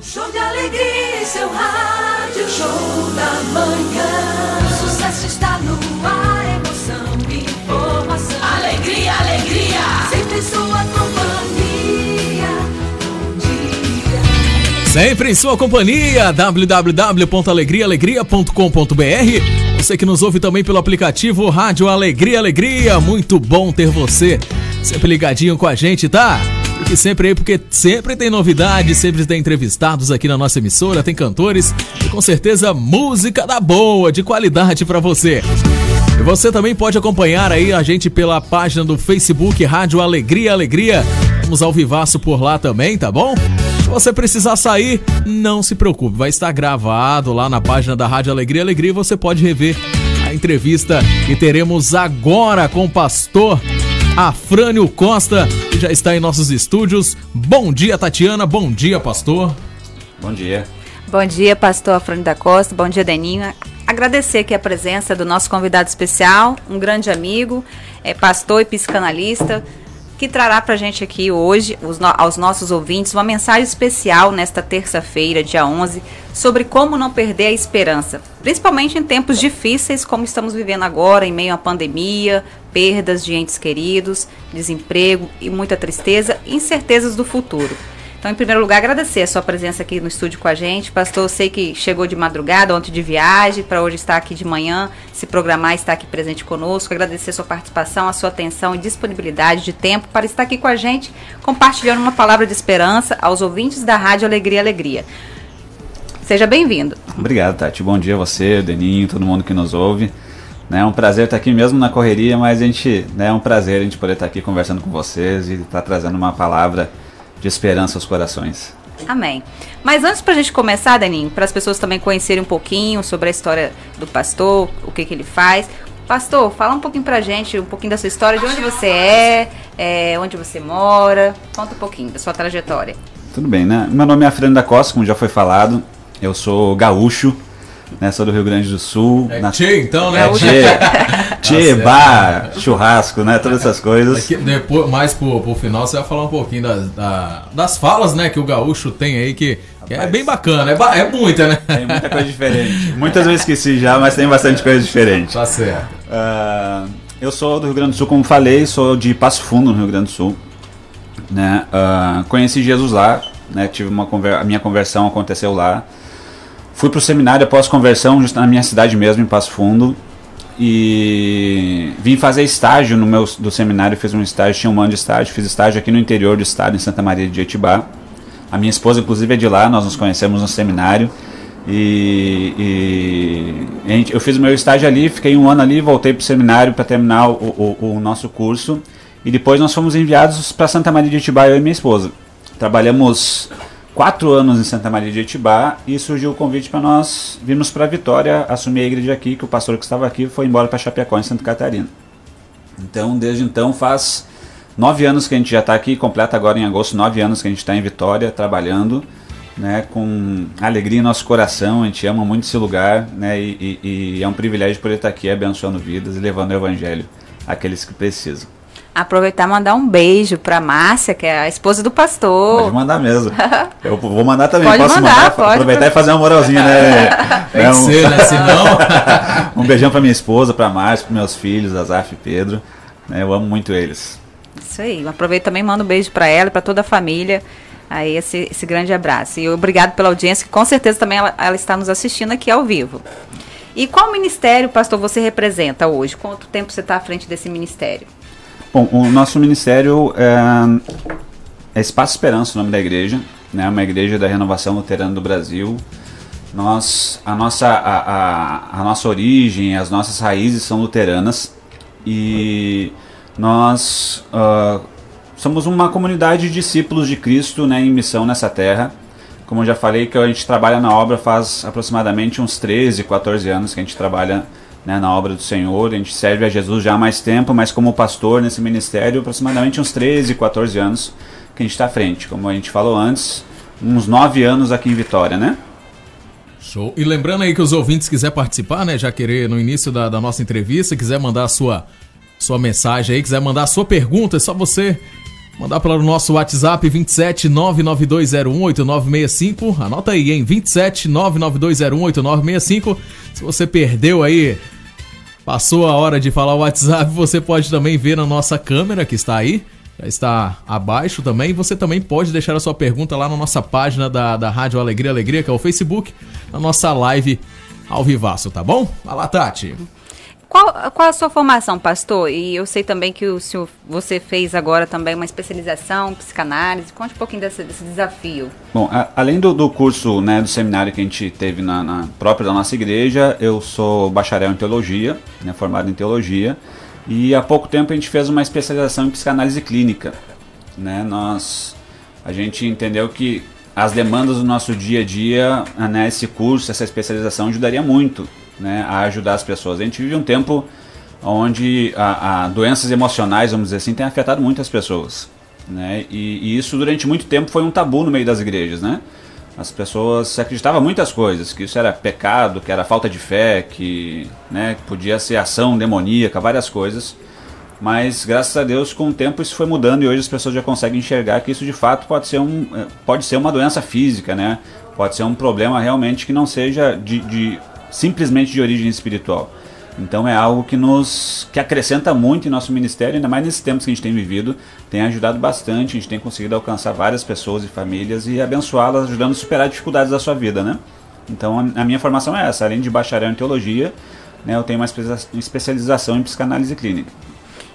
Show de alegria em seu rádio, show da manhã. Sucesso está no ar, emoção e informação. Alegria, alegria, sempre em sua companhia. Bom dia. Sempre em sua companhia, www.alegriaalegria.com.br. Você que nos ouve também pelo aplicativo Rádio Alegria Alegria, muito bom ter você sempre ligadinho com a gente, tá? Porque sempre aí, porque sempre tem novidade, sempre tem entrevistados aqui na nossa emissora, tem cantores e com certeza música da boa, de qualidade pra você. E você também pode acompanhar aí a gente pela página do Facebook Rádio Alegria Alegria. Vamos ao vivaço por lá também, tá bom? Se você precisar sair, não se preocupe, vai estar gravado lá na página da Rádio Alegria Alegria você pode rever a entrevista que teremos agora com o pastor Afrânio Costa, que já está em nossos estúdios. Bom dia, Tatiana. Bom dia, pastor. Bom dia. Bom dia, pastor Afrânio da Costa. Bom dia, Deninho. Agradecer aqui a presença do nosso convidado especial, um grande amigo, é pastor e psicanalista, que trará para a gente aqui hoje, os aos nossos ouvintes, uma mensagem especial nesta terça-feira, dia 11, sobre como não perder a esperança, principalmente em tempos difíceis como estamos vivendo agora, em meio à pandemia, perdas de entes queridos, desemprego e muita tristeza incertezas do futuro. Então, em primeiro lugar, agradecer a sua presença aqui no estúdio com a gente. Pastor, eu sei que chegou de madrugada, ontem de viagem, para hoje estar aqui de manhã, se programar e estar aqui presente conosco. Agradecer a sua participação, a sua atenção e disponibilidade de tempo para estar aqui com a gente, compartilhando uma palavra de esperança aos ouvintes da Rádio Alegria Alegria. Seja bem-vindo. Obrigado, Tati. Bom dia a você, Deninho, todo mundo que nos ouve. Né, É um prazer estar aqui mesmo na correria, mas a gente, né, é um prazer a gente poder estar aqui conversando com vocês e estar trazendo uma palavra de esperança aos corações. Amém. Mas antes para a gente começar, Daninho, para as pessoas também conhecerem um pouquinho sobre a história do pastor, o que, que ele faz. Pastor, fala um pouquinho pra gente, um pouquinho da sua história, de onde você é, é, onde você mora. Conta um pouquinho da sua trajetória. Tudo bem, né? Meu nome é Fernando da Costa, como já foi falado. Eu sou gaúcho, né? Sou do Rio Grande do Sul. É Na- tchê, então, né? É tchê, tchê, certo. bar, churrasco, né? Todas essas coisas. Depois, mais pro, pro final, você vai falar um pouquinho das, da- das falas, né, que o gaúcho tem aí, que, que é bem bacana. É, ba- é muita, né? Tem muita coisa diferente. Muitas eu esqueci já, mas tem bastante coisa diferente. Tá certo. Ah, eu sou do Rio Grande do Sul, como falei, sou de Passo Fundo, no Rio Grande do Sul. Né? Ah, conheci Jesus lá, né? Tive uma conver a minha conversão aconteceu lá. Fui pro seminário após conversão, na minha cidade mesmo, em Passo Fundo. E vim fazer estágio no meu do seminário, fiz um estágio, tinha um ano de estágio, fiz estágio aqui no interior do estado, em Santa Maria de Etibá. A minha esposa, inclusive, é de lá, nós nos conhecemos no seminário. E, e eu fiz o meu estágio ali, fiquei um ano ali, voltei para o seminário para terminar o, o- o nosso curso. E depois nós fomos enviados para Santa Maria de Etibá, eu e minha esposa. Trabalhamos quatro anos em Santa Maria de Etibá e surgiu o convite para nós virmos para Vitória, assumir a igreja aqui, que o pastor que estava aqui foi embora para Chapecó, em Santa Catarina. Então, desde então, faz nove anos que a gente já está aqui, completa agora em agosto, nove anos que a gente está em Vitória, trabalhando, né, com alegria em nosso coração, a gente ama muito esse lugar, né, e, e- e é um privilégio poder estar aqui abençoando vidas e levando o evangelho àqueles que precisam. Aproveitar e mandar um beijo pra Márcia, que é a esposa do pastor. Pode mandar mesmo. Eu vou mandar também, Pode posso mandar, mandar, pode. aproveitar e fazer uma moralzinha, né? Tem É um- ser, né? Senão. um beijão pra minha esposa, pra Márcia, pros meus filhos, Azaf e Pedro. né, Eu amo muito eles. Isso aí. Aproveito também e mando um beijo pra ela e pra toda a família. Aí esse, esse grande abraço. E obrigado pela audiência, que com certeza também ela, ela está nos assistindo aqui ao vivo. E qual ministério, pastor, você representa hoje? Quanto tempo você está à frente desse ministério? Bom, o nosso ministério é, é Espaço Esperança, o nome da igreja, né? Uma igreja da Renovação Luterana do Brasil. Nós, a nossa, a, a, a nossa origem, as nossas raízes são luteranas e nós ah, somos uma comunidade de discípulos de Cristo, né, em missão nessa terra. Como eu já falei, que a gente trabalha na obra faz aproximadamente uns 13, 14 anos que a gente trabalha né, na obra do Senhor. A gente serve a Jesus já há mais tempo, mas como pastor nesse ministério, aproximadamente uns 13, 14 anos que a gente está à frente. Como a gente falou antes, uns 9 anos aqui em Vitória, né? Show. E lembrando aí que os ouvintes quiser participar, né? Já querer no início da, da nossa entrevista, quiser mandar a sua, sua mensagem aí, quiser mandar a sua pergunta, é só você Mandar pelo nosso WhatsApp 27 992018965. Anota aí, hein? 27 992018965. Se você perdeu aí, passou a hora de falar o WhatsApp, você pode também ver na nossa câmera que está aí. Já está abaixo também. Você também pode deixar a sua pergunta lá na nossa página da, da Rádio Alegria Alegria, que é o Facebook, na nossa live ao vivaço, tá bom? Lá, Tati. Qual, qual a sua formação, pastor? E eu sei também que o senhor, você fez agora também uma especialização em psicanálise. Conte um pouquinho desse, desse desafio. Bom, a, além do, do, curso, né, do seminário que a gente teve na, na própria da nossa igreja, eu sou bacharel em teologia, né, formado em teologia, e há pouco tempo a gente fez uma especialização em psicanálise clínica. Né? Nós, a gente entendeu que as demandas do nosso dia a dia, né, esse curso, essa especialização ajudaria muito né, a ajudar as pessoas. A gente vive um tempo onde a, a doenças emocionais, vamos dizer assim, tem afetado muitas pessoas. Né? E, e, isso durante muito tempo foi um tabu no meio das igrejas. Né? As pessoas acreditavam muitas coisas, que isso era pecado, que era falta de fé, que né, podia ser ação demoníaca, várias coisas. Mas graças a Deus, com o tempo isso foi mudando e hoje as pessoas já conseguem enxergar que isso de fato pode ser, um, eh, pode ser uma doença física, né? Pode ser um problema realmente que não seja de, de simplesmente de origem espiritual. Então é algo que nos que acrescenta muito em nosso ministério, ainda mais nesses tempos que a gente tem vivido, tem ajudado bastante, a gente tem conseguido alcançar várias pessoas e famílias e abençoá-las, ajudando a superar dificuldades da sua vida, né? Então a minha formação é essa, além de bacharel em teologia, né, eu tenho uma especialização em psicanálise clínica.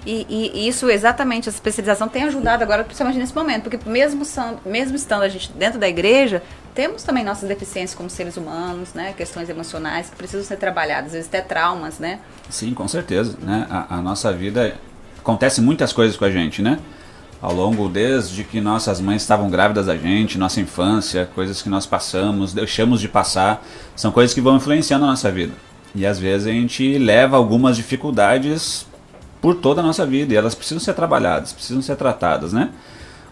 E, e, isso exatamente, essa especialização tem ajudado agora, principalmente nesse momento, porque mesmo, mesmo estando a gente dentro da igreja, temos também nossas deficiências como seres humanos, né? Questões emocionais que precisam ser trabalhadas, às vezes até traumas, né? Sim, com certeza, né? A, a nossa vida acontece muitas coisas com a gente, né? Ao longo desde que nossas mães estavam grávidas da gente, nossa infância, coisas que nós passamos, deixamos de passar, são coisas que vão influenciando a nossa vida. E às vezes a gente leva algumas dificuldades por toda a nossa vida e elas precisam ser trabalhadas, precisam ser tratadas, né?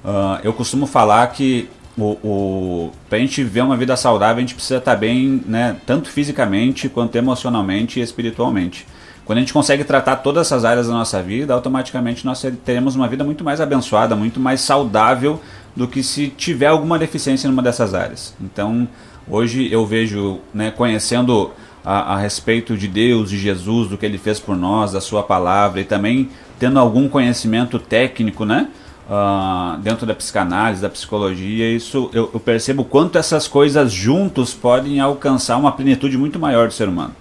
Uh, eu costumo falar que o, o, gente viver uma vida saudável, a gente precisa estar bem, né, tanto fisicamente quanto emocionalmente e espiritualmente. Quando a gente consegue tratar todas essas áreas da nossa vida, automaticamente nós teremos uma vida muito mais abençoada, muito mais saudável do que se tiver alguma deficiência numa dessas áreas. Então, hoje eu vejo, né, conhecendo a, a, respeito de Deus, de Jesus, do que Ele fez por nós, da Sua palavra e também tendo algum conhecimento técnico, né? Uh, dentro da psicanálise, da psicologia, isso eu, eu, percebo quanto essas coisas juntos podem alcançar uma plenitude muito maior do ser humano.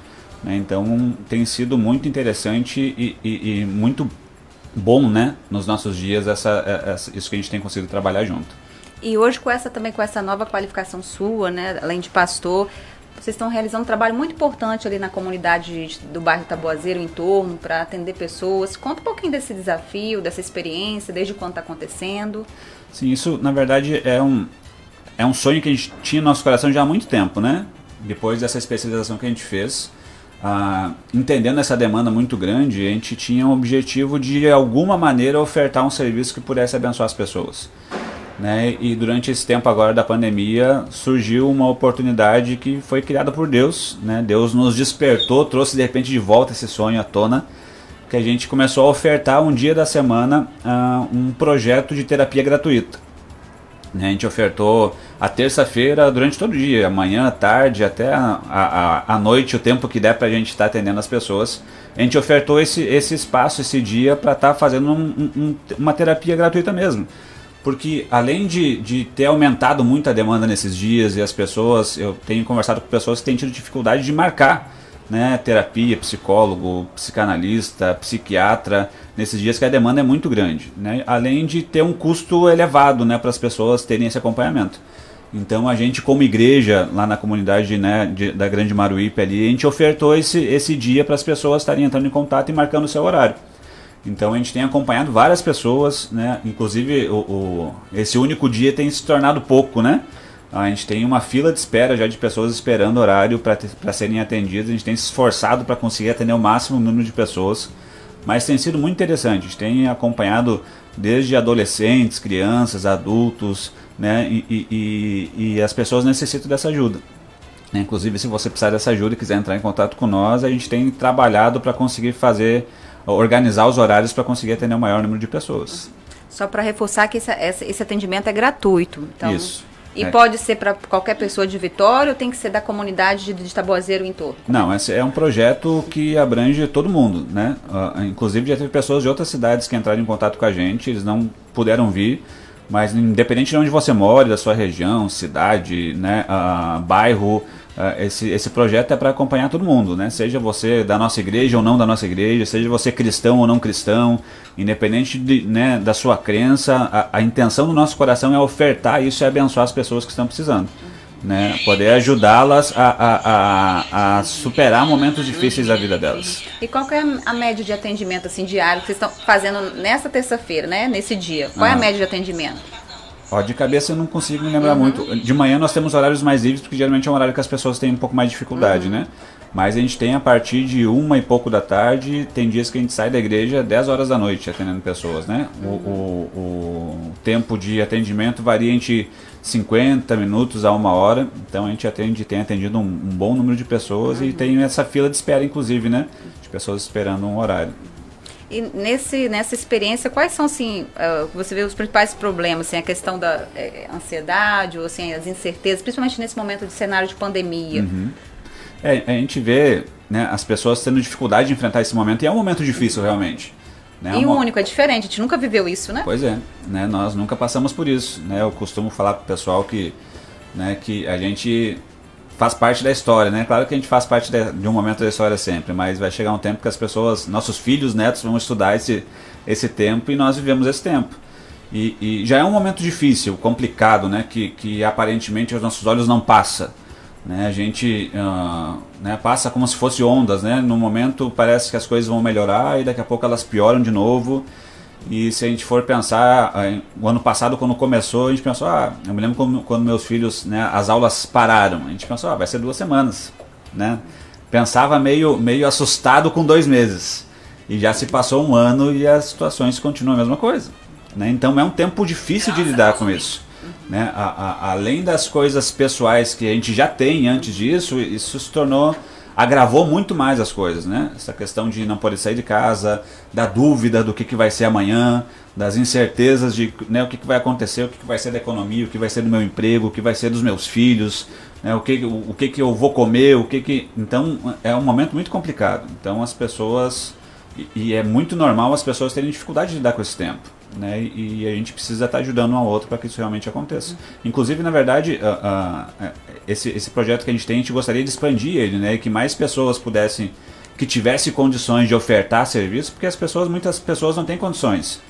Né? Então tem sido muito interessante e, e, e, muito bom, né, nos nossos dias essa, é, essa, isso que a gente tem conseguido trabalhar junto. E hoje com essa também com essa nova qualificação sua, né, além de pastor, vocês estão realizando um trabalho muito importante ali na comunidade do bairro Taboazeiro, em torno, para atender pessoas. Conta um pouquinho desse desafio, dessa experiência, desde quando está acontecendo. Sim, isso na verdade é um, é um sonho que a gente tinha no nosso coração já há muito tempo, né? Depois dessa especialização que a gente fez, ah, entendendo essa demanda muito grande, a gente tinha o objetivo de, de alguma maneira, ofertar um serviço que pudesse abençoar as pessoas. Né? E durante esse tempo agora da pandemia surgiu uma oportunidade que foi criada por Deus, né? Deus nos despertou, trouxe de repente de volta esse sonho à tona, que a gente começou a ofertar um dia da semana uh, um projeto de terapia gratuita. Né? A gente ofertou a terça-feira durante todo o dia, amanhã, tarde, até a, a, a noite, o tempo que der para a gente estar tá atendendo as pessoas. A gente ofertou esse, esse espaço, esse dia, para estar tá fazendo um, um, uma terapia gratuita mesmo porque além de, de ter aumentado muito a demanda nesses dias e as pessoas, eu tenho conversado com pessoas que têm tido dificuldade de marcar né, terapia, psicólogo, psicanalista, psiquiatra, nesses dias que a demanda é muito grande, né, além de ter um custo elevado né, para as pessoas terem esse acompanhamento. Então a gente, como igreja, lá na comunidade né, de, da Grande Maruípe ali, a gente ofertou esse, esse dia para as pessoas estarem entrando em contato e marcando o seu horário. Então a gente tem acompanhado várias pessoas, né? Inclusive o, o, esse único dia tem se tornado pouco, né? A gente tem uma fila de espera já de pessoas esperando horário para serem atendidas. A gente tem se esforçado para conseguir atender o máximo número de pessoas. Mas tem sido muito interessante. A gente tem acompanhado desde adolescentes, crianças, adultos, né? E, e, e, e as pessoas necessitam dessa ajuda. Inclusive, se você precisar dessa ajuda e quiser entrar em contato com nós, a gente tem trabalhado para conseguir fazer organizar os horários para conseguir atender o maior número de pessoas. Só para reforçar que esse, esse, atendimento é gratuito. Então, Isso. E é. pode ser para qualquer pessoa de Vitória ou tem que ser da comunidade de, de Taboazeiro em torno? Não, esse é um projeto que abrange todo mundo, né? Uh, inclusive já teve pessoas de outras cidades que entraram em contato com a gente, eles não puderam vir, mas independente de onde você mora, da sua região, cidade, né, uh, bairro, esse, esse projeto é para acompanhar todo mundo, né? Seja você da nossa igreja ou não da nossa igreja, seja você cristão ou não cristão, independente de, né, da sua crença, a, a, intenção do nosso coração é ofertar isso e abençoar as pessoas que estão precisando. Né? Poder ajudá-las a, a, a, superar momentos difíceis da vida delas. E qual é a média de atendimento assim, diário que vocês estão fazendo nessa terça-feira, né? nesse dia? Qual é a média de atendimento? Ó, de cabeça eu não consigo me lembrar uhum. muito. De manhã nós temos horários mais livres, porque geralmente é um horário que as pessoas têm um pouco mais de dificuldade, uhum. né? Mas a gente tem a partir de uma e pouco da tarde, tem dias que a gente sai da igreja 10 horas da noite atendendo pessoas, né? Uhum. O, o, o, tempo de atendimento varia entre 50 minutos a uma hora, então a gente atende, tem atendido um, um bom número de pessoas e tem essa fila de espera, inclusive, né? De pessoas esperando um horário. E nesse, nessa experiência, quais são, assim, uh, você vê os principais problemas, assim, a questão da é, ansiedade, ou assim, as incertezas, principalmente nesse momento de cenário de pandemia? Uhum. É, a gente vê né, as pessoas tendo dificuldade de enfrentar esse momento, e é um momento difícil, realmente. Né? E o único, é diferente, a gente nunca viveu isso, né? Pois é, né? nós nunca passamos por isso. Né? Eu costumo falar pro pessoal que, né, que a gente faz parte da história, né? Claro que a gente faz parte de, de, um momento da história sempre, mas vai chegar um tempo que as pessoas, nossos filhos, netos, vão estudar esse, esse tempo e nós vivemos esse tempo. E, e já é um momento difícil, complicado, né? Que, que aparentemente aos nossos olhos não passa. Né? A gente uh, né, passa como se fosse ondas, né? No momento parece que as coisas vão melhorar e daqui a pouco elas pioram de novo. E se a gente for pensar, o ano passado quando começou, a gente pensou, ah, eu me lembro quando, quando meus filhos, né, as aulas pararam, a gente pensou, ah, vai ser duas semanas, né? Pensava meio, meio assustado com dois meses. E já se passou um ano e as situações continuam a mesma coisa. Né? Então é um tempo difícil de lidar com isso. Né? A, a, além das coisas pessoais que a gente já tem antes disso, isso se tornou agravou muito mais as coisas, né? Essa questão de não poder sair de casa, da dúvida do que, que vai ser amanhã, das incertezas de né, o que, que vai acontecer, o que, que vai ser da economia, o que vai ser do meu emprego, o que vai ser dos meus filhos, né, o, que, o, o que, que eu vou comer, o que que... Então é um momento muito complicado. Então as pessoas... E, e é muito normal as pessoas terem dificuldade de lidar com esse tempo né? E, a gente precisa estar ajudando um ao outro para que isso realmente aconteça. Uhum. Inclusive, na verdade, esse, esse projeto que a gente tem, a gente gostaria de expandir ele, né? E que mais pessoas pudessem, que tivessem condições de ofertar serviço, porque as pessoas, muitas pessoas não têm condições,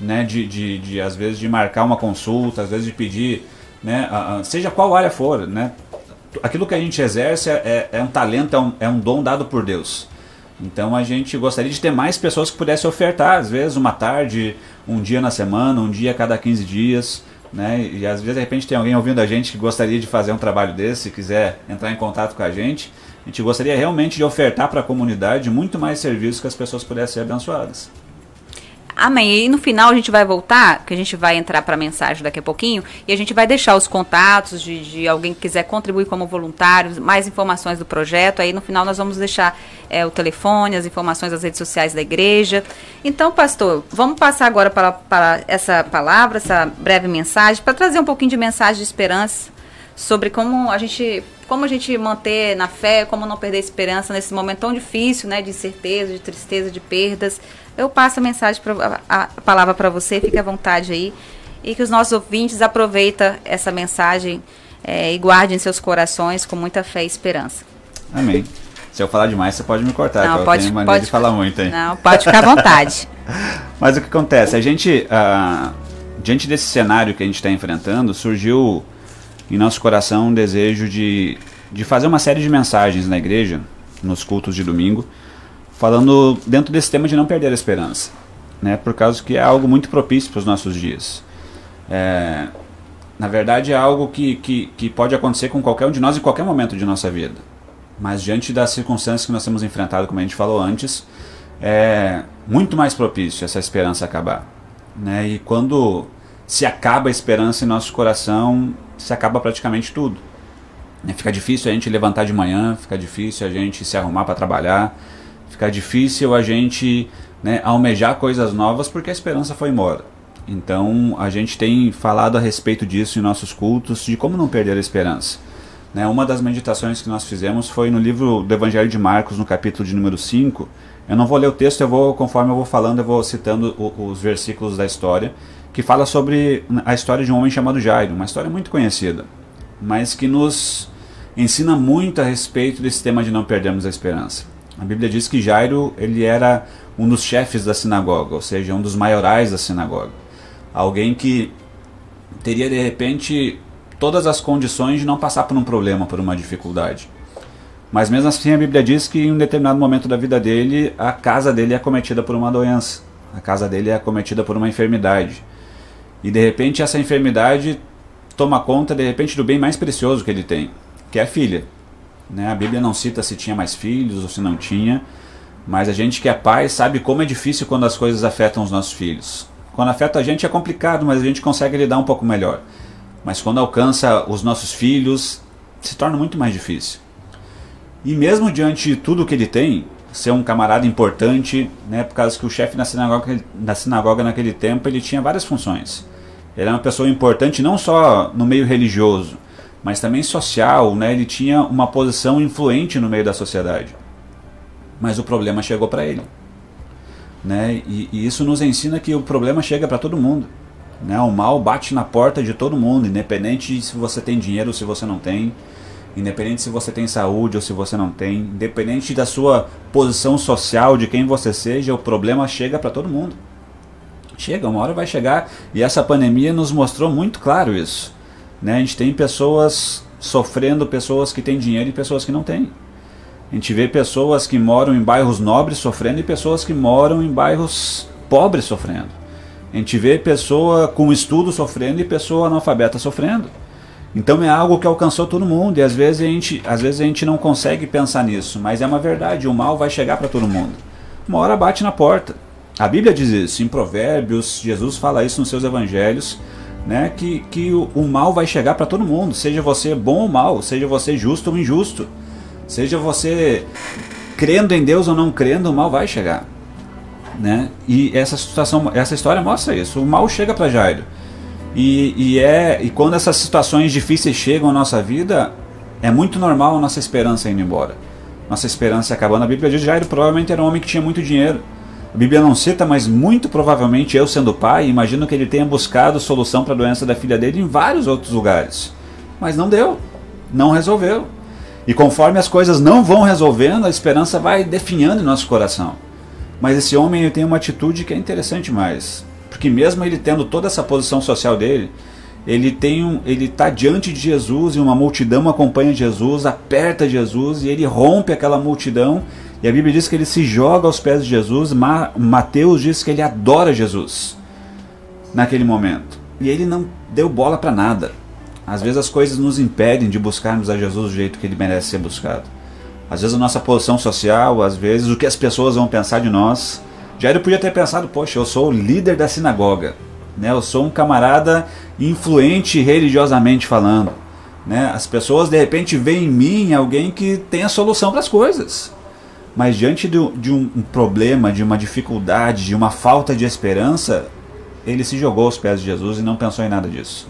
né? De, de, de às vezes, de marcar uma consulta, às vezes de pedir, né? Seja qual área for, né? Aquilo que a gente exerce é, é um talento, é um, é um dom dado por Deus. Então a gente gostaria de ter mais pessoas que pudessem ofertar, às vezes uma tarde, um dia na semana, um dia a cada 15 dias. Né? E às vezes de repente tem alguém ouvindo a gente que gostaria de fazer um trabalho desse, se quiser entrar em contato com a gente. A gente gostaria realmente de ofertar para a comunidade muito mais serviços que as pessoas pudessem ser abençoadas. Amém. E no final a gente vai voltar, que a gente vai entrar para a mensagem daqui a pouquinho, e a gente vai deixar os contatos de, de, alguém que quiser contribuir como voluntário, mais informações do projeto. Aí no final nós vamos deixar é, o telefone, as informações das redes sociais da igreja. Então, pastor, vamos passar agora para, para essa palavra, essa breve mensagem, para trazer um pouquinho de mensagem de esperança sobre como a gente como a gente manter na fé, como não perder esperança nesse momento tão difícil, né, de incerteza, de tristeza, de perdas. Eu passo a mensagem, pra, a, a palavra para você, fique à vontade aí. E que os nossos ouvintes aproveitem essa mensagem é, e guardem em seus corações com muita fé e esperança. Amém. Se eu falar demais, você pode me cortar, não, pode, eu pode, de falar muito aí. Não, pode ficar à vontade. Mas o que acontece? A gente, uh, diante desse cenário que a gente está enfrentando, surgiu em nosso coração um desejo de, de fazer uma série de mensagens na igreja, nos cultos de domingo, falando dentro desse tema de não perder a esperança, né? Por causa que é algo muito propício para os nossos dias. É, na verdade, é algo que, que, que pode acontecer com qualquer um de nós em qualquer momento de nossa vida. Mas diante das circunstâncias que nós temos enfrentado, como a gente falou antes, é muito mais propício essa esperança acabar. Né? E quando se acaba a esperança em nosso coração, se acaba praticamente tudo. Né? Fica difícil a gente levantar de manhã, fica difícil a gente se arrumar para trabalhar, fica difícil a gente né, almejar coisas novas porque a esperança foi embora. Então a gente tem falado a respeito disso em nossos cultos, de como não perder a esperança. Né, uma das meditações que nós fizemos foi no livro do Evangelho de Marcos, no capítulo de número 5. Eu não vou ler o texto, eu vou, conforme eu vou falando, eu vou citando o, os versículos da história, que fala sobre a história de um homem chamado Jairo, uma história muito conhecida, mas que nos ensina muito a respeito desse tema de não perdermos a esperança. A Bíblia diz que Jairo ele era um dos chefes da sinagoga, ou seja, um dos maiorais da sinagoga. Alguém que teria de repente todas as condições de não passar por um problema, por uma dificuldade. Mas mesmo assim a Bíblia diz que em um determinado momento da vida dele, a casa dele é acometida por uma doença. A casa dele é acometida por uma enfermidade. E de repente essa enfermidade toma conta de repente do bem mais precioso que ele tem, que é a filha. Né? A Bíblia não cita se tinha mais filhos ou se não tinha, mas a gente que é pai sabe como é difícil quando as coisas afetam os nossos filhos. Quando afeta a gente é complicado, mas a gente consegue lidar um pouco melhor. Mas quando alcança os nossos filhos, se torna muito mais difícil. E mesmo diante de tudo que ele tem, ser um camarada importante, né, por causa que o chefe na sinagoga, na sinagoga naquele tempo ele tinha várias funções. Ele era uma pessoa importante não só no meio religioso, mas também social, né, ele tinha uma posição influente no meio da sociedade. Mas o problema chegou para ele. Né, e, e isso nos ensina que o problema chega para todo mundo. Né? O mal bate na porta de todo mundo, independente de se você tem dinheiro ou se você não tem, independente se você tem saúde ou se você não tem, independente da sua posição social, de quem você seja, o problema chega para todo mundo. Chega, uma hora vai chegar e essa pandemia nos mostrou muito claro isso. Né? A gente tem pessoas sofrendo, pessoas que têm dinheiro e pessoas que não têm. A gente vê pessoas que moram em bairros nobres sofrendo e pessoas que moram em bairros pobres sofrendo. A gente vê pessoa com estudo sofrendo e pessoa analfabeta sofrendo. Então é algo que alcançou todo mundo e às vezes a gente, às vezes a gente não consegue pensar nisso, mas é uma verdade, o mal vai chegar para todo mundo. Uma hora bate na porta. A Bíblia diz isso, em Provérbios, Jesus fala isso nos seus evangelhos, né, que, que o, o mal vai chegar para todo mundo, seja você bom ou mal, seja você justo ou injusto, seja você crendo em Deus ou não crendo, o mal vai chegar. Né? E essa situação, essa história mostra isso. O mal chega para Jairo. E, e, é, e quando essas situações difíceis chegam à nossa vida, é muito normal a nossa esperança indo embora. Nossa esperança acabando. A Bíblia diz que Jairo provavelmente era um homem que tinha muito dinheiro. A Bíblia não cita, mas muito provavelmente eu sendo pai, imagino que ele tenha buscado solução para a doença da filha dele em vários outros lugares. Mas não deu. Não resolveu. E conforme as coisas não vão resolvendo, a esperança vai definhando em nosso coração. Mas esse homem ele tem uma atitude que é interessante mais, porque mesmo ele tendo toda essa posição social dele, ele tem um, ele está diante de Jesus e uma multidão acompanha Jesus, aperta Jesus e ele rompe aquela multidão. E a Bíblia diz que ele se joga aos pés de Jesus. Mateus diz que ele adora Jesus naquele momento. E ele não deu bola para nada. Às vezes as coisas nos impedem de buscarmos a Jesus do jeito que ele merece ser buscado às vezes a nossa posição social, às vezes o que as pessoas vão pensar de nós. Jairo podia ter pensado, poxa, eu sou o líder da sinagoga, né? eu sou um camarada influente religiosamente falando. Né? As pessoas de repente veem em mim alguém que tem a solução para as coisas. Mas diante de, de um, um problema, de uma dificuldade, de uma falta de esperança, ele se jogou aos pés de Jesus e não pensou em nada disso.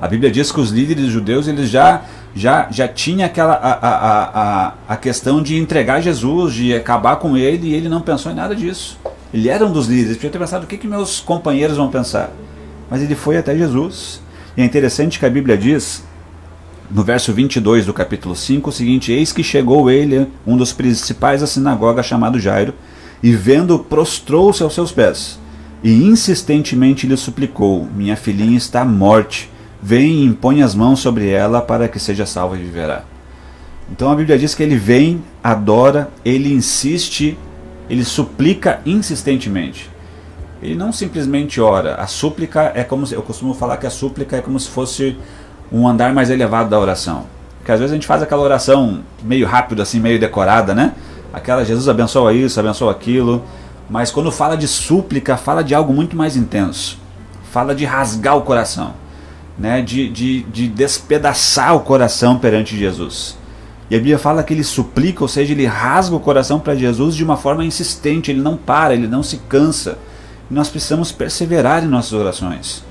A Bíblia diz que os líderes judeus eles já já, já tinha aquela a, a, a, a questão de entregar Jesus, de acabar com ele, e ele não pensou em nada disso. Ele era um dos líderes, podia ter pensado o que, que meus companheiros vão pensar. Mas ele foi até Jesus. E é interessante que a Bíblia diz, no verso 22 do capítulo 5, o seguinte: Eis que chegou ele, um dos principais da sinagoga, chamado Jairo, e vendo, prostrou-se aos seus pés, e insistentemente lhe suplicou: Minha filhinha está à morte vem e impõe as mãos sobre ela para que seja salva e viverá. Então a Bíblia diz que ele vem, adora, ele insiste, ele suplica insistentemente. Ele não simplesmente ora. A súplica é como se, eu costumo falar que a súplica é como se fosse um andar mais elevado da oração. Que às vezes a gente faz aquela oração meio rápido assim, meio decorada, né? Aquela Jesus abençoa isso, abençoa aquilo, mas quando fala de súplica, fala de algo muito mais intenso. Fala de rasgar o coração né, de, de, de despedaçar o coração perante Jesus. E a Bíblia fala que ele suplica, ou seja, ele rasga o coração para Jesus de uma forma insistente, ele não para, ele não se cansa. Nós precisamos perseverar em nossas orações.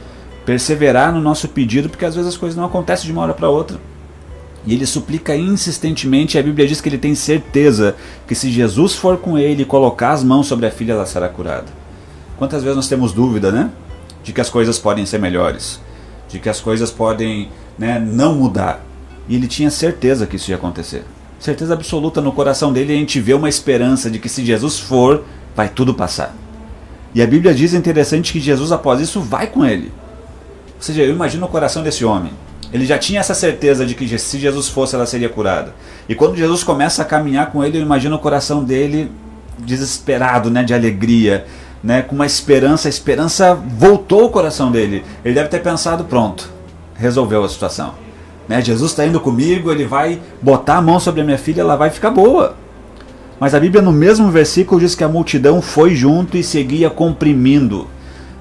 Perseverar no nosso pedido, porque às vezes as coisas não acontecem de uma hora para outra. E ele suplica insistentemente, e a Bíblia diz que ele tem certeza que se Jesus for com ele e colocar as mãos sobre a filha, ela será curada. Quantas vezes nós temos dúvida, né? De que as coisas podem ser melhores, de que as coisas podem né, não mudar. E ele tinha certeza que isso ia acontecer. Certeza absoluta no coração dele, a gente vê uma esperança de que se Jesus for, vai tudo passar. E a Bíblia diz interessante que Jesus, após isso, vai com ele. Seja, eu imagino o coração desse homem. Ele já tinha essa certeza de que se Jesus fosse, ela seria curada. E quando Jesus começa a caminhar com ele, eu imagino o coração dele desesperado, né, de alegria, né, com uma esperança. A esperança voltou o coração dele. Ele deve ter pensado: pronto, resolveu a situação. Né, Jesus está indo comigo, ele vai botar a mão sobre a minha filha, ela vai ficar boa. Mas a Bíblia, no mesmo versículo, diz que a multidão foi junto e seguia comprimindo.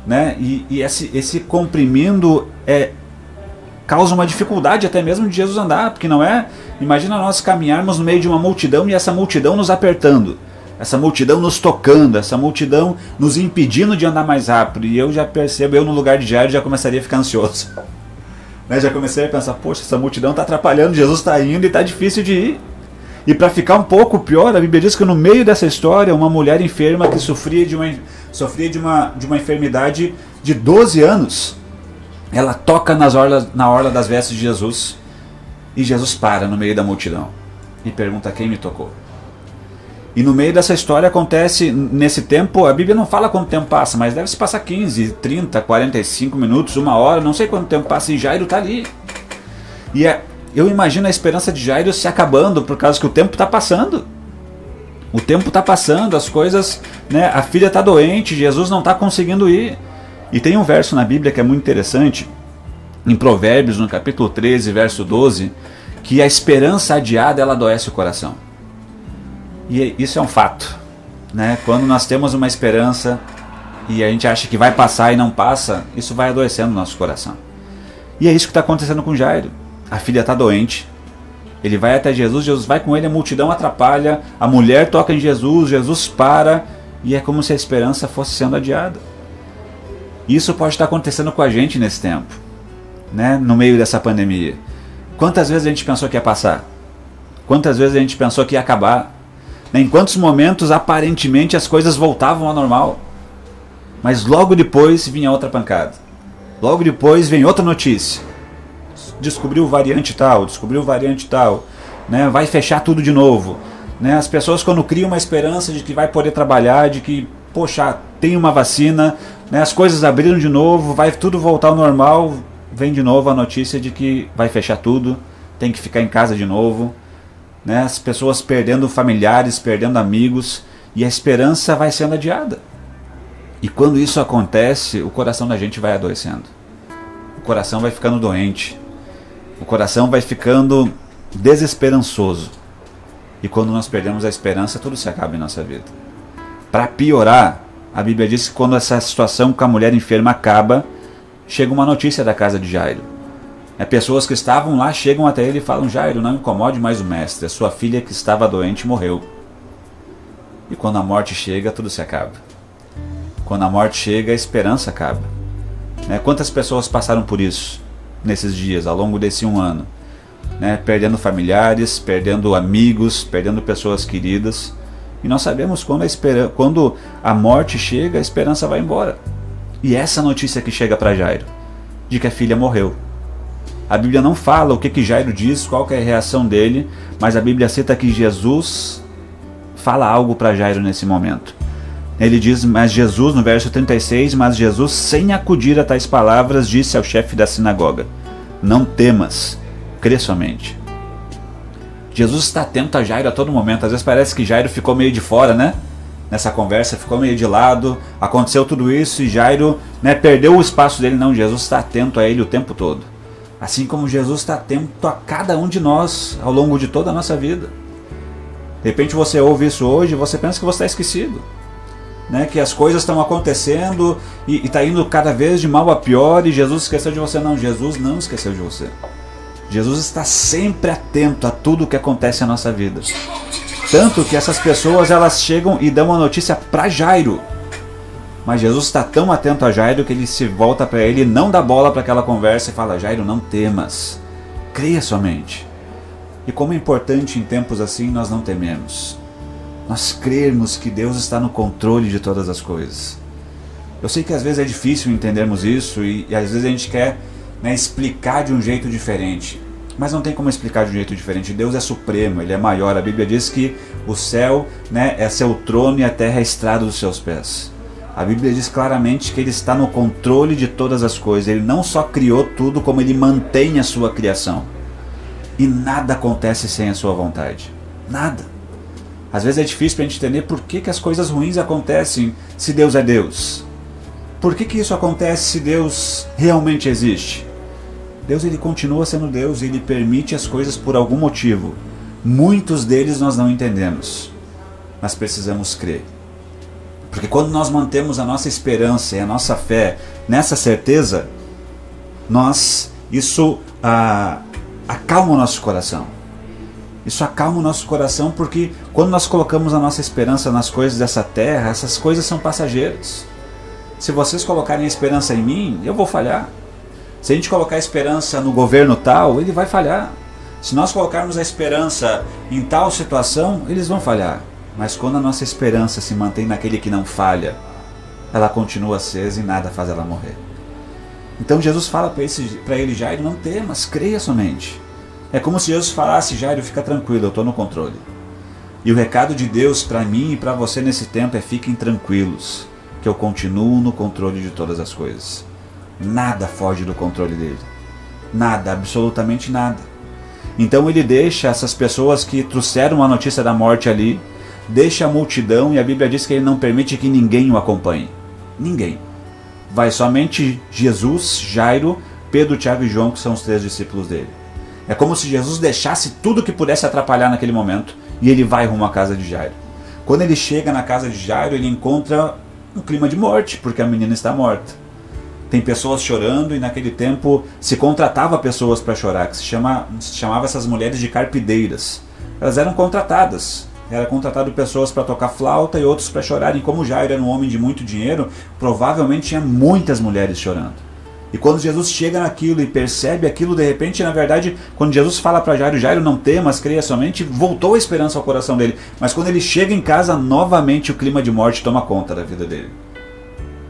Né? E, e esse, esse comprimindo é, causa uma dificuldade até mesmo de Jesus andar, porque não é. Imagina nós caminharmos no meio de uma multidão e essa multidão nos apertando, essa multidão nos tocando, essa multidão nos impedindo de andar mais rápido. E eu já percebo, eu no lugar de Jairo já começaria a ficar ansioso. Né? Já comecei a pensar, poxa, essa multidão está atrapalhando, Jesus está indo e está difícil de ir. E para ficar um pouco pior, a Bíblia diz que no meio dessa história, uma mulher enferma que sofria de uma, sofria de uma, de uma enfermidade de 12 anos ela toca nas orlas, na orla das vestes de Jesus e Jesus para no meio da multidão e pergunta quem me tocou. E no meio dessa história acontece, nesse tempo, a Bíblia não fala quanto tempo passa, mas deve se passar 15, 30, 45 minutos, uma hora, não sei quanto tempo passa, e Jairo está ali. E é, eu imagino a esperança de Jairo se acabando, por causa que o tempo está passando. O tempo está passando, as coisas, né, a filha está doente, Jesus não está conseguindo ir. E tem um verso na Bíblia que é muito interessante, em Provérbios, no capítulo 13, verso 12, que a esperança adiada ela adoece o coração. E isso é um fato. Né? Quando nós temos uma esperança e a gente acha que vai passar e não passa, isso vai adoecendo o nosso coração. E é isso que está acontecendo com Jairo. A filha está doente. Ele vai até Jesus, Jesus vai com ele, a multidão atrapalha, a mulher toca em Jesus, Jesus para, e é como se a esperança fosse sendo adiada. Isso pode estar acontecendo com a gente nesse tempo, né? no meio dessa pandemia. Quantas vezes a gente pensou que ia passar? Quantas vezes a gente pensou que ia acabar? Né? Em quantos momentos aparentemente as coisas voltavam ao normal? Mas logo depois vinha outra pancada. Logo depois vem outra notícia. Descobriu variante tal, descobriu variante tal, né? Vai fechar tudo de novo, né? As pessoas quando criam uma esperança de que vai poder trabalhar, de que poxa, tem uma vacina, né, as coisas abriram de novo, vai tudo voltar ao normal, vem de novo a notícia de que vai fechar tudo, tem que ficar em casa de novo, né, as pessoas perdendo familiares, perdendo amigos, e a esperança vai sendo adiada. E quando isso acontece, o coração da gente vai adoecendo. O coração vai ficando doente. O coração vai ficando desesperançoso. E quando nós perdemos a esperança, tudo se acaba em nossa vida. Para piorar, a Bíblia diz que quando essa situação com a mulher enferma acaba, chega uma notícia da casa de Jairo. É, pessoas que estavam lá chegam até ele e falam: Jairo, não incomode mais o mestre, a sua filha que estava doente morreu. E quando a morte chega, tudo se acaba. Quando a morte chega, a esperança acaba. Né? Quantas pessoas passaram por isso nesses dias, ao longo desse um ano? Né? Perdendo familiares, perdendo amigos, perdendo pessoas queridas e nós sabemos quando a, quando a morte chega, a esperança vai embora. E essa notícia que chega para Jairo, de que a filha morreu. A Bíblia não fala o que, que Jairo diz, qual é a reação dele, mas a Bíblia cita que Jesus fala algo para Jairo nesse momento. Ele diz, mas Jesus, no verso 36, mas Jesus, sem acudir a tais palavras, disse ao chefe da sinagoga: Não temas, crê somente. Jesus está atento a Jairo a todo momento. Às vezes parece que Jairo ficou meio de fora, né? Nessa conversa, ficou meio de lado. Aconteceu tudo isso e Jairo né, perdeu o espaço dele. Não, Jesus está atento a ele o tempo todo. Assim como Jesus está atento a cada um de nós ao longo de toda a nossa vida. De repente você ouve isso hoje e você pensa que você está esquecido. Né, que as coisas estão acontecendo e está indo cada vez de mal a pior e Jesus esqueceu de você. Não, Jesus não esqueceu de você. Jesus está sempre atento a tudo o que acontece na nossa vida. Tanto que essas pessoas elas chegam e dão uma notícia para Jairo. Mas Jesus está tão atento a Jairo que ele se volta para ele, não dá bola para aquela conversa e fala: Jairo, não temas, creia somente. E como é importante em tempos assim nós não tememos. Nós crermos que Deus está no controle de todas as coisas. Eu sei que às vezes é difícil entendermos isso e, e às vezes a gente quer né, explicar de um jeito diferente. Mas não tem como explicar de um jeito diferente. Deus é supremo, Ele é maior. A Bíblia diz que o céu né, é seu trono e a terra é a estrada dos seus pés. A Bíblia diz claramente que Ele está no controle de todas as coisas. Ele não só criou tudo, como Ele mantém a sua criação. E nada acontece sem a sua vontade. Nada. Às vezes é difícil para a gente entender por que, que as coisas ruins acontecem se Deus é Deus. Por que, que isso acontece se Deus realmente existe? Deus ele continua sendo Deus e ele permite as coisas por algum motivo. Muitos deles nós não entendemos, mas precisamos crer. Porque quando nós mantemos a nossa esperança e a nossa fé nessa certeza, nós isso ah, acalma o nosso coração. Isso acalma o nosso coração porque quando nós colocamos a nossa esperança nas coisas dessa terra, essas coisas são passageiras. Se vocês colocarem a esperança em mim, eu vou falhar. Se a gente colocar a esperança no governo tal, ele vai falhar. Se nós colocarmos a esperança em tal situação, eles vão falhar. Mas quando a nossa esperança se mantém naquele que não falha, ela continua acesa e nada faz ela morrer. Então Jesus fala para ele, Jairo, não temas, creia somente. É como se Jesus falasse, Jairo, fica tranquilo, eu estou no controle. E o recado de Deus para mim e para você nesse tempo é fiquem tranquilos, que eu continuo no controle de todas as coisas. Nada foge do controle dele. Nada, absolutamente nada. Então ele deixa essas pessoas que trouxeram a notícia da morte ali, deixa a multidão e a Bíblia diz que ele não permite que ninguém o acompanhe. Ninguém. Vai somente Jesus, Jairo, Pedro, Tiago e João, que são os três discípulos dele. É como se Jesus deixasse tudo que pudesse atrapalhar naquele momento e ele vai rumo à casa de Jairo. Quando ele chega na casa de Jairo, ele encontra um clima de morte, porque a menina está morta. Tem pessoas chorando e naquele tempo se contratava pessoas para chorar, que se, chama, se chamava essas mulheres de carpideiras. Elas eram contratadas era contratado pessoas para tocar flauta e outros para chorar. E como Jairo era um homem de muito dinheiro, provavelmente tinha muitas mulheres chorando. E quando Jesus chega naquilo e percebe aquilo, de repente, na verdade, quando Jesus fala para Jairo, Jairo não temas, creia somente, voltou a esperança ao coração dele. Mas quando ele chega em casa, novamente o clima de morte toma conta da vida dele.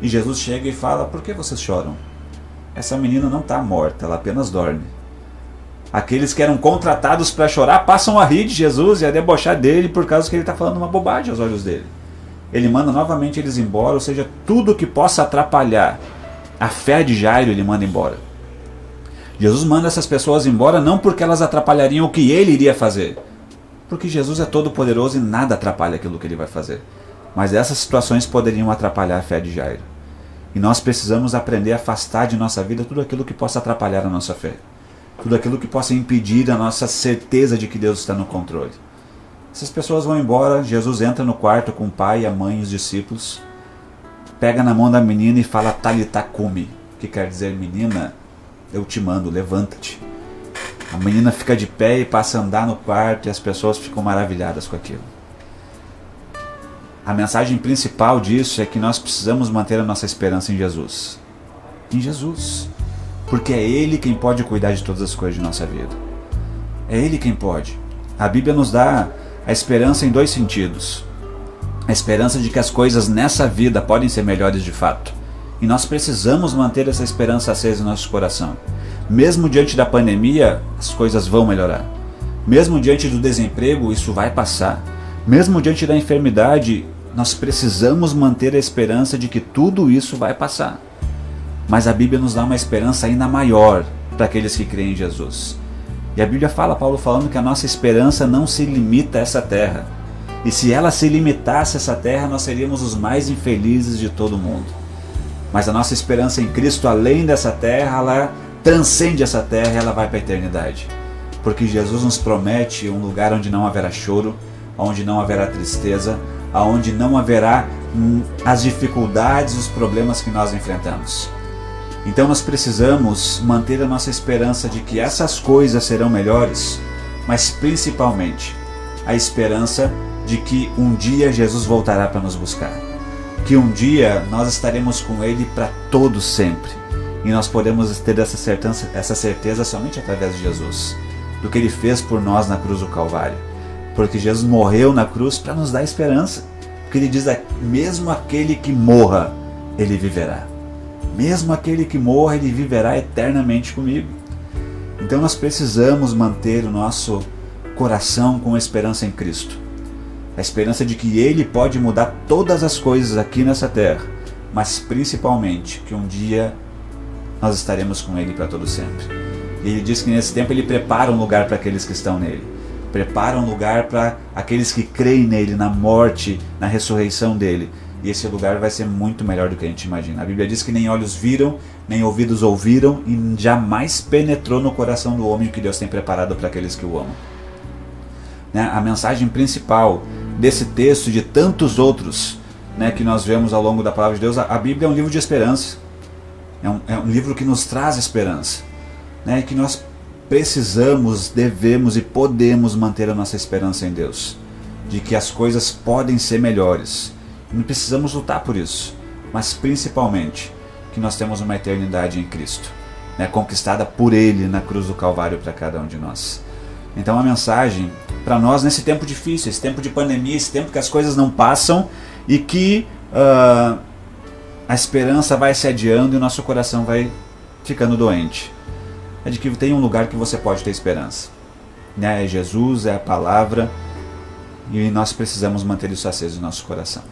E Jesus chega e fala: Por que vocês choram? Essa menina não está morta, ela apenas dorme. Aqueles que eram contratados para chorar passam a rir de Jesus e a debochar dele por causa que ele está falando uma bobagem aos olhos dele. Ele manda novamente eles embora, ou seja, tudo que possa atrapalhar a fé de Jairo ele manda embora. Jesus manda essas pessoas embora não porque elas atrapalhariam o que ele iria fazer, porque Jesus é todo poderoso e nada atrapalha aquilo que ele vai fazer. Mas essas situações poderiam atrapalhar a fé de Jairo. E nós precisamos aprender a afastar de nossa vida tudo aquilo que possa atrapalhar a nossa fé tudo aquilo que possa impedir a nossa certeza de que Deus está no controle. Essas pessoas vão embora, Jesus entra no quarto com o pai, a mãe e os discípulos, pega na mão da menina e fala Talitakumi, que quer dizer menina, eu te mando, levanta-te. A menina fica de pé e passa a andar no quarto e as pessoas ficam maravilhadas com aquilo. A mensagem principal disso é que nós precisamos manter a nossa esperança em Jesus. Em Jesus porque é Ele quem pode cuidar de todas as coisas de nossa vida. É Ele quem pode. A Bíblia nos dá a esperança em dois sentidos: a esperança de que as coisas nessa vida podem ser melhores de fato. E nós precisamos manter essa esperança acesa em nosso coração. Mesmo diante da pandemia, as coisas vão melhorar. Mesmo diante do desemprego, isso vai passar. Mesmo diante da enfermidade, nós precisamos manter a esperança de que tudo isso vai passar. Mas a Bíblia nos dá uma esperança ainda maior para aqueles que creem em Jesus. E a Bíblia fala, Paulo falando que a nossa esperança não se limita a essa terra. E se ela se limitasse a essa terra, nós seríamos os mais infelizes de todo o mundo. Mas a nossa esperança em Cristo, além dessa terra, ela transcende essa terra e ela vai para a eternidade. Porque Jesus nos promete um lugar onde não haverá choro, onde não haverá tristeza, onde não haverá hum, as dificuldades, os problemas que nós enfrentamos. Então nós precisamos manter a nossa esperança de que essas coisas serão melhores, mas principalmente a esperança de que um dia Jesus voltará para nos buscar. que um dia nós estaremos com Ele para todo sempre. E nós podemos ter essa certeza, essa certeza somente através de Jesus, do que Ele fez por nós na cruz do Calvário. Porque Jesus morreu na cruz para nos dar esperança. Porque Ele diz: mesmo aquele que morra, ele viverá. Mesmo aquele que morra, ele viverá eternamente comigo. Então nós precisamos manter o nosso coração com esperança em Cristo. A esperança de que Ele pode mudar todas as coisas aqui nessa terra, mas principalmente que um dia nós estaremos com Ele para todo sempre. E Ele diz que nesse tempo Ele prepara um lugar para aqueles que estão nele. Prepara um lugar para aqueles que creem nele, na morte, na ressurreição dele. E esse lugar vai ser muito melhor do que a gente imagina. A Bíblia diz que nem olhos viram, nem ouvidos ouviram, e jamais penetrou no coração do homem o que Deus tem preparado para aqueles que o amam. Né? A mensagem principal desse texto de tantos outros né, que nós vemos ao longo da palavra de Deus, a Bíblia é um livro de esperança. É um, é um livro que nos traz esperança. Né, que nós precisamos, devemos e podemos manter a nossa esperança em Deus. De que as coisas podem ser melhores não precisamos lutar por isso, mas principalmente que nós temos uma eternidade em Cristo, né, conquistada por Ele na cruz do Calvário para cada um de nós. Então a mensagem para nós nesse tempo difícil, esse tempo de pandemia, esse tempo que as coisas não passam e que uh, a esperança vai se adiando e o nosso coração vai ficando doente, é de que tem um lugar que você pode ter esperança. Né? É Jesus, é a palavra e nós precisamos manter isso aceso no nosso coração.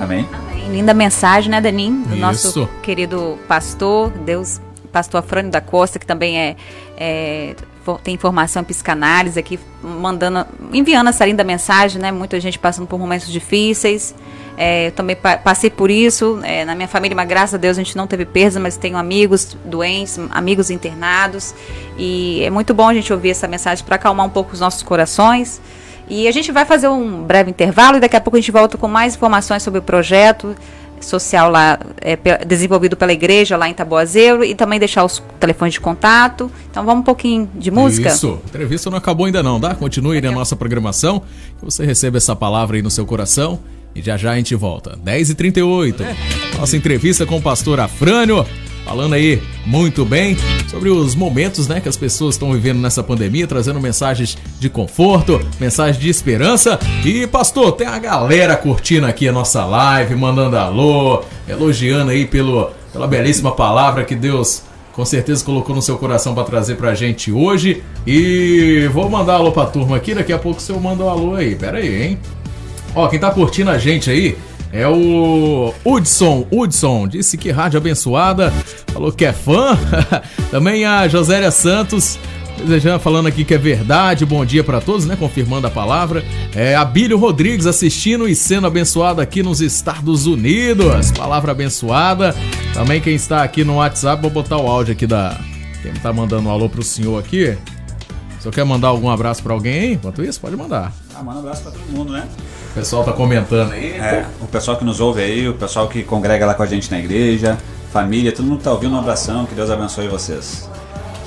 Amém? Amém. Linda mensagem, né, Danin? Do Isso. nosso querido pastor, Deus, pastor Afrânio da Costa, que também é, é tem informação em psicanálise aqui, mandando, enviando essa linda mensagem, né? Muita gente passando por momentos difíceis. É, também pa passei por isso. É, na minha família, mas graças a Deus a gente não teve perda, mas tenho amigos doentes, amigos internados. E é muito bom a gente ouvir essa mensagem para acalmar um pouco os nossos corações. E a gente vai fazer um breve intervalo e daqui a pouco a gente volta com mais informações sobre o projeto social lá é, desenvolvido pela igreja lá em Taboazeiro e também deixar os telefones de contato. Então vamos um pouquinho de música. Isso, a entrevista não acabou ainda não, tá? Continue na nossa programação, que você receba essa palavra aí no seu coração e já já a gente volta. 10h38, nossa entrevista com o pastor Afrânio falando aí muito bem sobre os momentos né, que as pessoas estão vivendo nessa pandemia, trazendo mensagens de conforto, mensagens de esperança. E, pastor, tem a galera curtindo aqui a nossa live, mandando alô, elogiando aí pelo, pela belíssima palavra que Deus com certeza colocou no seu coração para trazer pra gente hoje. E vou mandar alô pra turma aqui, daqui a pouco o senhor manda um alô aí. Pera aí, hein? Ó, quem tá curtindo a gente aí é o Hudson. Hudson disse que rádio abençoada. Falou que é fã. Também a Josélia Santos. Desejando, falando aqui que é verdade, bom dia para todos, né? Confirmando a palavra. É Abílio Rodrigues assistindo e sendo abençoado aqui nos Estados Unidos. Palavra abençoada. Também quem está aqui no WhatsApp, vou botar o áudio aqui da. Quem tá mandando um alô pro senhor aqui. Se eu quer mandar algum abraço para alguém, enquanto isso, pode mandar. Ah, manda um abraço para todo mundo, né? O pessoal tá comentando aí. É, o pessoal que nos ouve aí, o pessoal que congrega lá com a gente na igreja, família, todo mundo que tá ouvindo, um abração, que Deus abençoe vocês.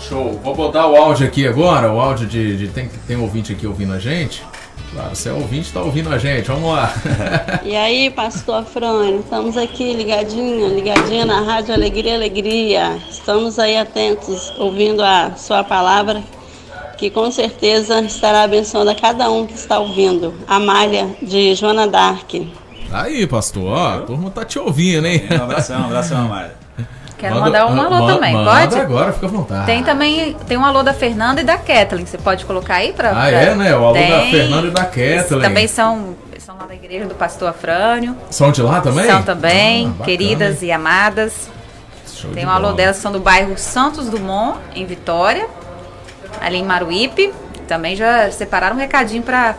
Show. Vou botar o áudio aqui agora, o áudio de. de tem, tem ouvinte aqui ouvindo a gente. Claro, você é ouvinte, tá ouvindo a gente, vamos lá. e aí, pastor Afrânio, estamos aqui ligadinho, ligadinho na Rádio Alegria Alegria. Estamos aí atentos, ouvindo a sua palavra que com certeza estará abençoando a cada um que está ouvindo. Amália, de Joana Dark. Aí, pastor, ó, a turma tá te ouvindo, hein? Um abração, um abração, Amália. Quero manda, mandar um alô ma, também, manda pode? agora, fica à vontade. Tem também, tem um alô da Fernanda e da Kathleen, você pode colocar aí para Ah, pra... é, né? O alô tem. da Fernanda e da Kathleen. Também são, são lá da igreja do pastor Afrânio. São de lá também? São também, ah, queridas e amadas. Show tem um alô bola. delas são do bairro Santos Dumont, em Vitória, ali em Maruípe. Também já separaram um recadinho para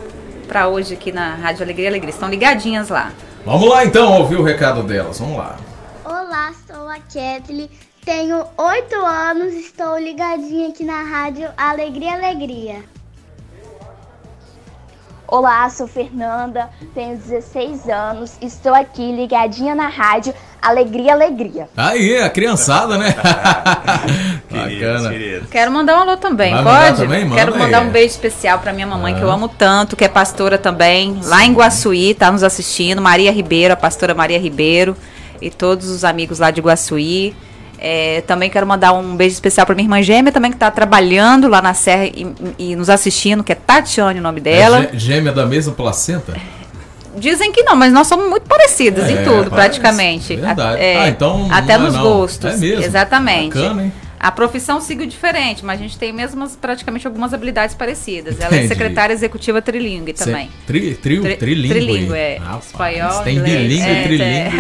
para hoje aqui na Rádio Alegria Alegria. Estão ligadinhas lá. Vamos lá então ouvir o recado delas. Vamos lá. Olá, sou a Kathleen. Tenho oito anos, estou ligadinha aqui na Rádio Alegria Alegria. Olá, sou Fernanda, tenho 16 anos, estou aqui ligadinha na rádio Alegria Alegria. Aí, a criançada, né? Bacana. Quero mandar um alô também, Vai mandar pode? também? Manda Quero mandar aí. um beijo especial pra minha mamãe, que eu Ah. amo tanto, que é pastora também, lá em Guaçuí, tá nos assistindo. Maria Ribeiro, a pastora Maria Ribeiro, e todos os amigos lá de Guaçuí. É, também quero mandar um beijo especial pra minha irmã gêmea também, que tá trabalhando lá na Serra e, e nos assistindo, que é Tatiane o nome dela. É gê- gêmea da mesma placenta? Dizem que não, mas nós somos muito parecidas em É, tudo, parece. praticamente. Verdade. A- é, Ah, então até é nos não. gostos. É mesmo? Exatamente. Bacana, hein? A profissão sigo diferente, mas a gente tem mesmas, praticamente algumas habilidades parecidas. Ela é Entendi. secretária executiva trilingue também. Tri, trio, Tri- trilingue. trilingue, é. Rapaz, Espanhol, Tem inglês, bilingue, é, trilingue.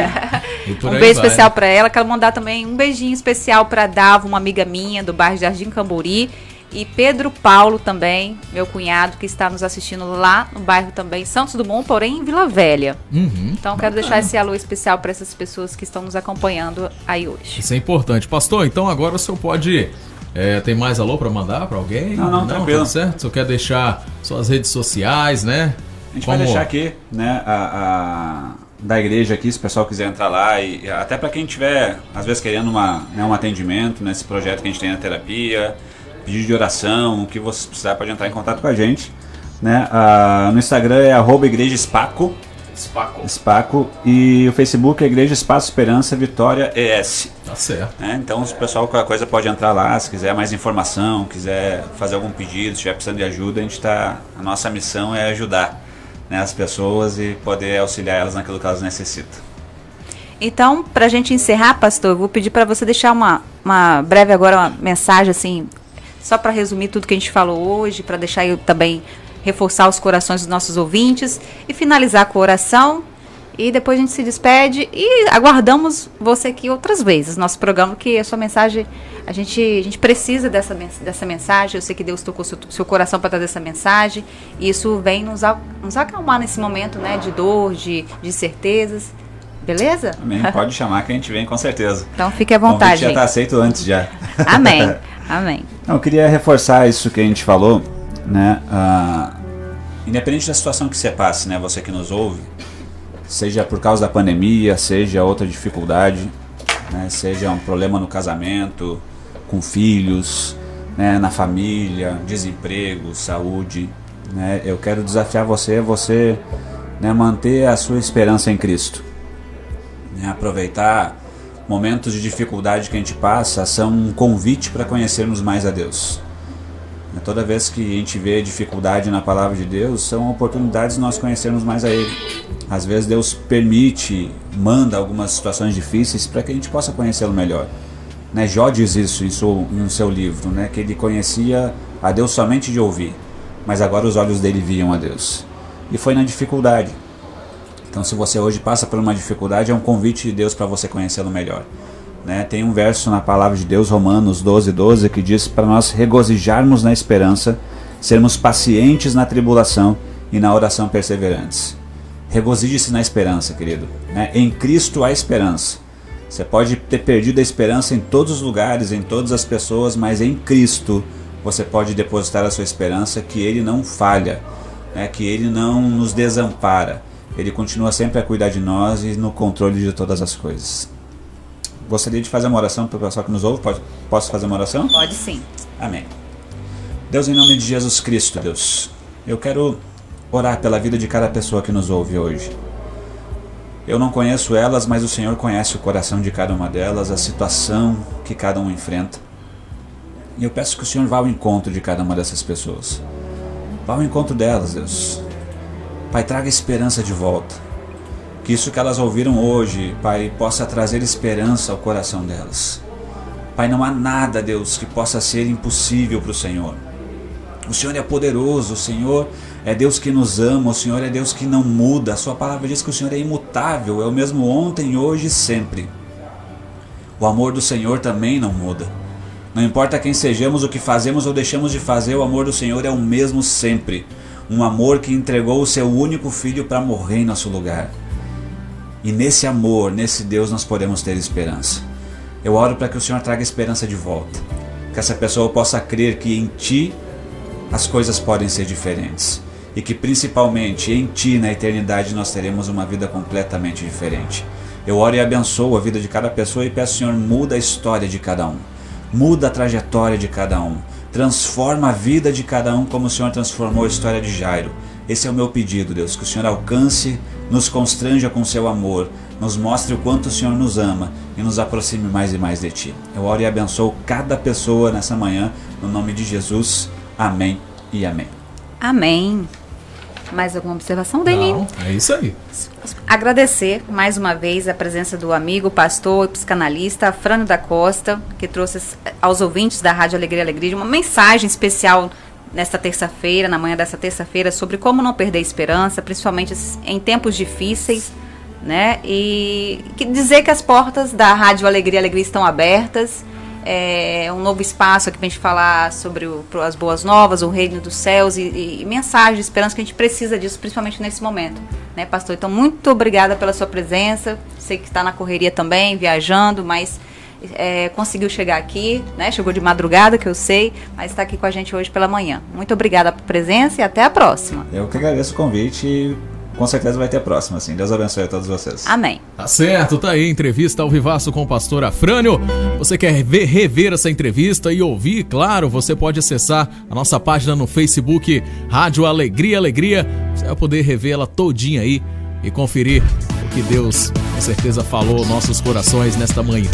e por um beijo vai. especial pra ela. Quero mandar também um beijinho especial pra Dava, uma amiga minha do bairro Jardim Camburi. E Pedro Paulo também, meu cunhado, que está nos assistindo lá no bairro também, Santos Dumont, porém em Vila Velha. Uhum. Então quero deixar esse alô especial para essas pessoas que estão nos acompanhando aí hoje. Isso é importante. Pastor, então agora o senhor pode. é, tem mais alô pra mandar pra alguém? Não, não, tranquilo. Tudo certo? O senhor quer deixar suas redes sociais, né? A gente vai deixar aqui, né, a, a- da igreja aqui, se o pessoal quiser entrar lá e até para quem tiver, às vezes querendo uma, né, um atendimento nesse projeto que a gente tem na terapia, pedido de oração, o que você precisar pode entrar em contato com a gente, né? Ah, no Instagram é arroba igreja Spaco, Spaco. Spaco e o Facebook é Igreja Espaço Esperança Vitória ES. Tá certo. né? Então, se o pessoal qualquer coisa pode entrar lá, se quiser mais informação, quiser fazer algum pedido, se estiver precisando de ajuda, a gente tá, a nossa missão é ajudar né, as pessoas e poder auxiliar elas naquilo que elas necessitam. Então, para a gente encerrar, pastor, eu vou pedir para você deixar uma, uma breve agora uma mensagem assim, só para resumir tudo que a gente falou hoje, para deixar eu também reforçar os corações dos nossos ouvintes e finalizar com a oração. E depois a gente se despede e aguardamos você aqui outras vezes. Nosso programa, que a sua mensagem, a gente, a gente precisa dessa, dessa mensagem. Eu sei que Deus tocou seu, seu coração para trazer essa mensagem. E isso vem nos, nos acalmar nesse momento né, de dor, de, de certezas. Beleza? Amém. Pode chamar que a gente vem com certeza. Então fique à vontade. já está aceito antes já. Amém. Amém. Não, eu queria reforçar isso que a gente falou, né? ah, independente da situação que você passe, né? Você que nos ouve, seja por causa da pandemia, seja outra dificuldade, né? Seja um problema no casamento, com filhos, né? Na família, desemprego, saúde, né? Eu quero desafiar você, você, né? Manter a sua esperança em Cristo, né? Aproveitar momentos de dificuldade que a gente passa são um convite para conhecermos mais a Deus. Toda vez que a gente vê dificuldade na palavra de Deus, são oportunidades de nós conhecermos mais a Ele. Às vezes Deus permite, manda algumas situações difíceis para que a gente possa conhecê-lo melhor. Né? Jó diz isso em seu, no seu livro, né? que ele conhecia a Deus somente de ouvir, mas agora os olhos dele viam a Deus. E foi na dificuldade. Então, se você hoje passa por uma dificuldade, é um convite de Deus para você conhecê-lo melhor. Né? Tem um verso na palavra de Deus, Romanos 12, 12, que diz para nós regozijarmos na esperança, sermos pacientes na tribulação e na oração perseverantes. Regozije-se na esperança, querido. Né? Em Cristo há esperança. Você pode ter perdido a esperança em todos os lugares, em todas as pessoas, mas em Cristo você pode depositar a sua esperança que Ele não falha, né? que Ele não nos desampara. Ele continua sempre a cuidar de nós e no controle de todas as coisas. Gostaria de fazer uma oração para o pessoal que nos ouve. Pode, posso fazer uma oração? Pode sim. Amém. Deus, em nome de Jesus Cristo, Deus, eu quero orar pela vida de cada pessoa que nos ouve hoje. Eu não conheço elas, mas o Senhor conhece o coração de cada uma delas, a situação que cada um enfrenta. E eu peço que o Senhor vá ao encontro de cada uma dessas pessoas. Vá ao encontro delas, Deus. Pai, traga esperança de volta. Que isso que elas ouviram hoje, Pai, possa trazer esperança ao coração delas. Pai, não há nada, Deus, que possa ser impossível para o Senhor. O Senhor é poderoso, o Senhor é Deus que nos ama, o Senhor é Deus que não muda. A Sua palavra diz que o Senhor é imutável, é o mesmo ontem, hoje e sempre. O amor do Senhor também não muda. Não importa quem sejamos, o que fazemos ou deixamos de fazer, o amor do Senhor é o mesmo sempre. Um amor que entregou o seu único filho para morrer em nosso lugar. E nesse amor, nesse Deus, nós podemos ter esperança. Eu oro para que o Senhor traga esperança de volta. Que essa pessoa possa crer que em Ti as coisas podem ser diferentes. E que principalmente em Ti, na eternidade, nós teremos uma vida completamente diferente. Eu oro e abençoo a vida de cada pessoa e peço, Senhor, muda a história de cada um. muda a trajetória de cada um, transforma a vida de cada um como o Senhor transformou a história de Jairo. Esse é o meu pedido, Deus, que o Senhor alcance, nos constranja com seu amor, nos mostre o quanto o Senhor nos ama e nos aproxime mais e mais de Ti. Eu oro e abençoo cada pessoa nessa manhã, no nome de Jesus. Amém e amém. Amém. Mais alguma observação? Não, é isso aí. Agradecer mais uma vez a presença do amigo, pastor e psicanalista Frano da Costa, que trouxe aos ouvintes da Rádio Alegria Alegria uma mensagem especial nesta terça-feira, na manhã dessa terça-feira, sobre como não perder esperança, principalmente em tempos difíceis, né? E dizer que as portas da Rádio Alegria Alegria estão abertas é, um novo espaço aqui para a gente falar sobre o, as boas novas, o reino dos céus e, e, e esperança que a gente precisa disso, principalmente nesse momento, né, pastor? Então, muito obrigada pela sua presença. Sei que está na correria também, viajando, mas é, conseguiu chegar aqui, né? Chegou de madrugada, que eu sei, mas está aqui com a gente hoje pela manhã. Muito obrigada pela presença e até a próxima. Eu que agradeço o convite com certeza vai ter a próxima, sim. Deus abençoe a todos vocês. Amém. Tá certo, tá aí, entrevista ao vivaço com o pastor Afrânio. Você quer ver, rever essa entrevista e ouvir? Claro, você pode acessar a nossa página no Facebook, Rádio Alegria Alegria. Você vai poder revê-la todinha aí e conferir o que Deus com certeza falou nossos corações nesta manhã.